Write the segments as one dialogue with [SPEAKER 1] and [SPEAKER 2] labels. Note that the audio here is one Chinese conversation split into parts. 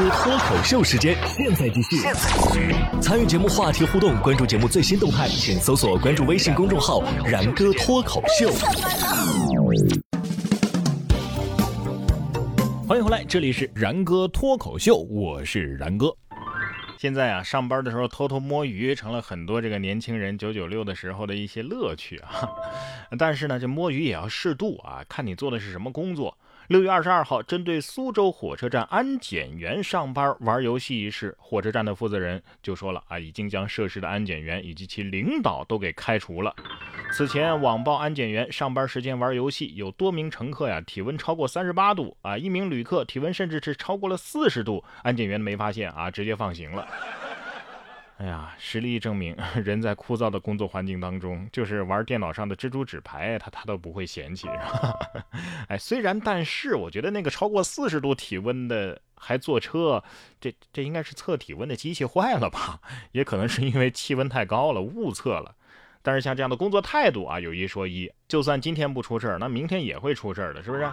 [SPEAKER 1] 哥脱口秀时间，现在继续。参与节目话题互动，关注节目最新动态，请搜索关注微信公众号“然哥脱口秀”。欢迎回来，这里是然哥脱口秀，我是然哥。现在啊，上班的时候偷偷摸鱼成了很多这个年轻人九九六的时候的一些乐趣啊。但是呢，这摸鱼也要适度啊，看你做的是什么工作。六月二十二号，针对苏州火车站安检员上班玩游戏一事，火车站的负责人就说了啊，已经将涉事的安检员以及其领导都给开除了。此前网曝安检员上班时间玩游戏，有多名乘客呀体温超过三十八度啊，一名旅客体温甚至是超过了四十度，安检员没发现啊，直接放行了。哎呀，实力证明，人在枯燥的工作环境当中，就是玩电脑上的蜘蛛纸牌，他他都不会嫌弃。哎，虽然，但是我觉得那个超过四十度体温的还坐车，这这应该是测体温的机器坏了吧？也可能是因为气温太高了，误测了。但是像这样的工作态度啊，有一说一，就算今天不出事儿，那明天也会出事儿的，是不是？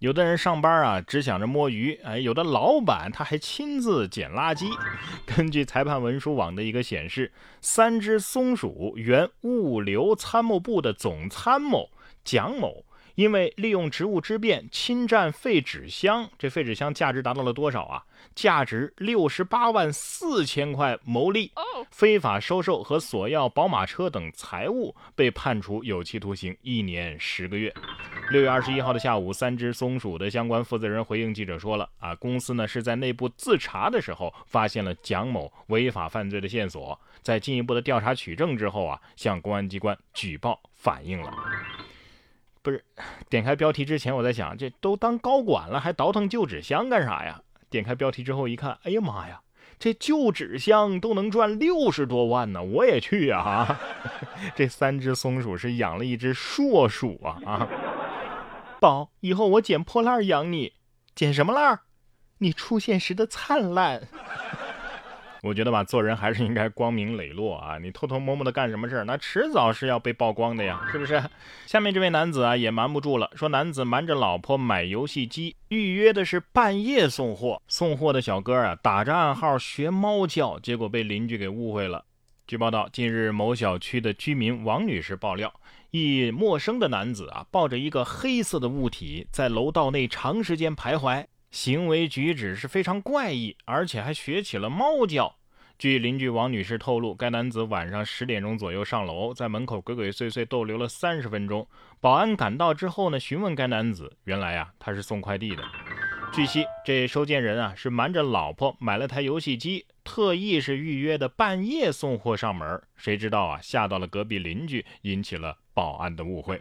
[SPEAKER 1] 有的人上班啊，只想着摸鱼，哎，有的老板他还亲自捡垃圾。根据裁判文书网的一个显示，三只松鼠原物流参谋部的总参谋蒋某。因为利用职务之便侵占废纸箱，这废纸箱价值达到了多少啊？价值六十八万四千块牟利，非法收受和索要宝马车等财物，被判处有期徒刑一年十个月。六月二十一号的下午，三只松鼠的相关负责人回应记者说了啊，公司呢是在内部自查的时候发现了蒋某违法犯罪的线索，在进一步的调查取证之后啊，向公安机关举报反映了。不是，点开标题之前我在想，这都当高管了，还倒腾旧纸箱干啥呀？点开标题之后一看，哎呀妈呀，这旧纸箱都能赚六十多万呢！我也去呀！这三只松鼠是养了一只硕鼠啊啊！宝，以后我捡破烂养你，捡什么烂？你出现时的灿烂。我觉得吧，做人还是应该光明磊落啊！你偷偷摸摸的干什么事儿，那迟早是要被曝光的呀，是不是？下面这位男子啊，也瞒不住了，说男子瞒着老婆买游戏机，预约的是半夜送货，送货的小哥啊，打着暗号学猫叫，结果被邻居给误会了。据报道，近日某小区的居民王女士爆料，一陌生的男子啊，抱着一个黑色的物体在楼道内长时间徘徊。行为举止是非常怪异，而且还学起了猫叫。据邻居王女士透露，该男子晚上十点钟左右上楼，在门口鬼鬼祟祟逗留了三十分钟。保安赶到之后呢，询问该男子，原来呀，他是送快递的。据悉，这收件人啊是瞒着老婆买了台游戏机，特意是预约的半夜送货上门。谁知道啊，吓到了隔壁邻居，引起了保安的误会。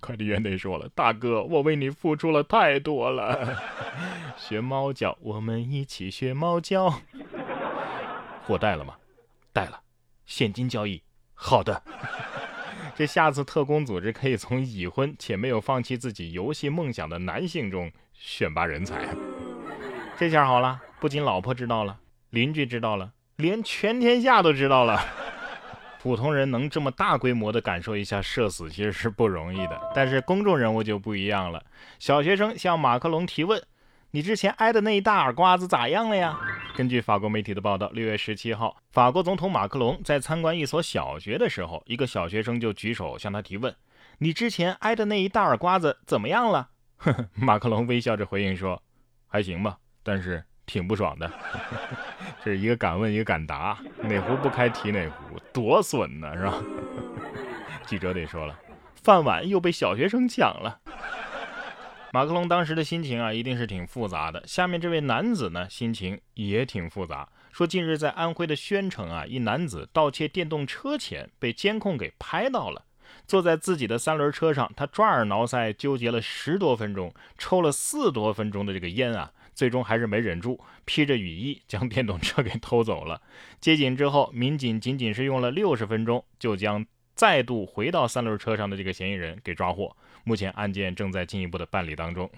[SPEAKER 1] 快递员得说了：“大哥，我为你付出了太多了。学猫叫，我们一起学猫叫。货带了吗？带了。现金交易。好的。这下次特工组织可以从已婚且没有放弃自己游戏梦想的男性中选拔人才。这下好了，不仅老婆知道了，邻居知道了，连全天下都知道了。”普通人能这么大规模的感受一下社死，其实是不容易的。但是公众人物就不一样了。小学生向马克龙提问：“你之前挨的那一大耳瓜子咋样了呀？”根据法国媒体的报道，六月十七号，法国总统马克龙在参观一所小学的时候，一个小学生就举手向他提问：“你之前挨的那一大耳瓜子怎么样了？”呵呵，马克龙微笑着回应说：“还行吧，但是挺不爽的。”这是一个敢问，一个敢答，哪壶不开提哪壶，多损呢，是吧？记者得说了，饭碗又被小学生抢了。马克龙当时的心情啊，一定是挺复杂的。下面这位男子呢，心情也挺复杂。说近日在安徽的宣城啊，一男子盗窃电动车钱被监控给拍到了。坐在自己的三轮车上，他抓耳挠腮，纠结了十多分钟，抽了四多分钟的这个烟啊。最终还是没忍住，披着雨衣将电动车给偷走了。接警之后，民警仅仅是用了六十分钟，就将再度回到三轮车上的这个嫌疑人给抓获。目前案件正在进一步的办理当中。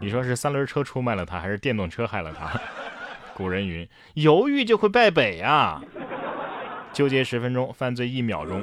[SPEAKER 1] 你说是三轮车出卖了他，还是电动车害了他？古人云：犹豫就会败北啊！纠结十分钟，犯罪一秒钟。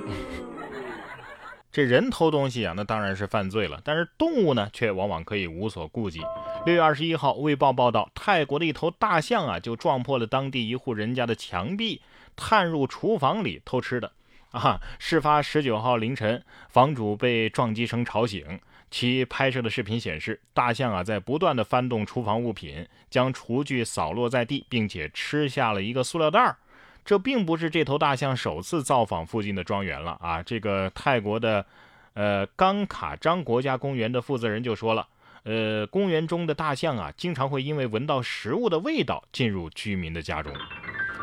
[SPEAKER 1] 这人偷东西啊，那当然是犯罪了。但是动物呢，却往往可以无所顾忌。六月二十一号，卫报报道，泰国的一头大象啊，就撞破了当地一户人家的墙壁，探入厨房里偷吃的。啊！事发十九号凌晨，房主被撞击声吵醒。其拍摄的视频显示，大象啊在不断的翻动厨房物品，将厨具扫落在地，并且吃下了一个塑料袋儿。这并不是这头大象首次造访附近的庄园了啊！这个泰国的，呃，冈卡章国家公园的负责人就说了，呃，公园中的大象啊，经常会因为闻到食物的味道进入居民的家中。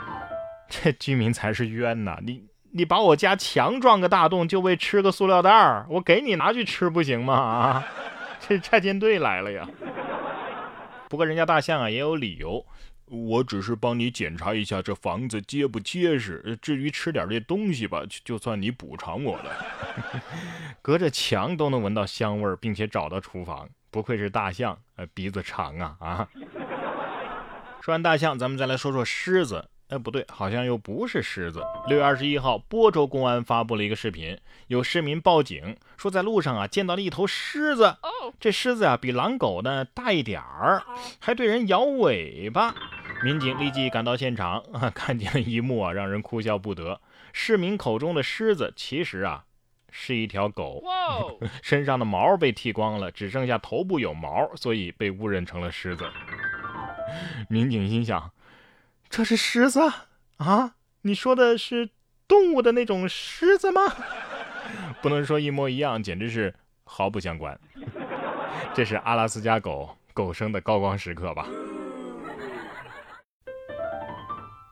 [SPEAKER 1] 这居民才是冤呐！你。你把我家墙撞个大洞，就为吃个塑料袋儿，我给你拿去吃不行吗？啊，这拆迁队来了呀！不过人家大象啊也有理由，我只是帮你检查一下这房子结不结实，至于吃点这东西吧，就算你补偿我了。隔着墙都能闻到香味，并且找到厨房，不愧是大象，呃，鼻子长啊啊！说完大象，咱们再来说说狮子。哎，不对，好像又不是狮子。六月二十一号，播州公安发布了一个视频，有市民报警说在路上啊见到了一头狮子。这狮子啊比狼狗呢大一点儿，还对人摇尾巴。民警立即赶到现场啊，看见了一幕啊让人哭笑不得。市民口中的狮子其实啊是一条狗，身上的毛被剃光了，只剩下头部有毛，所以被误认成了狮子。民警心想。这是狮子啊？你说的是动物的那种狮子吗？不能说一模一样，简直是毫不相关。这是阿拉斯加狗狗生的高光时刻吧？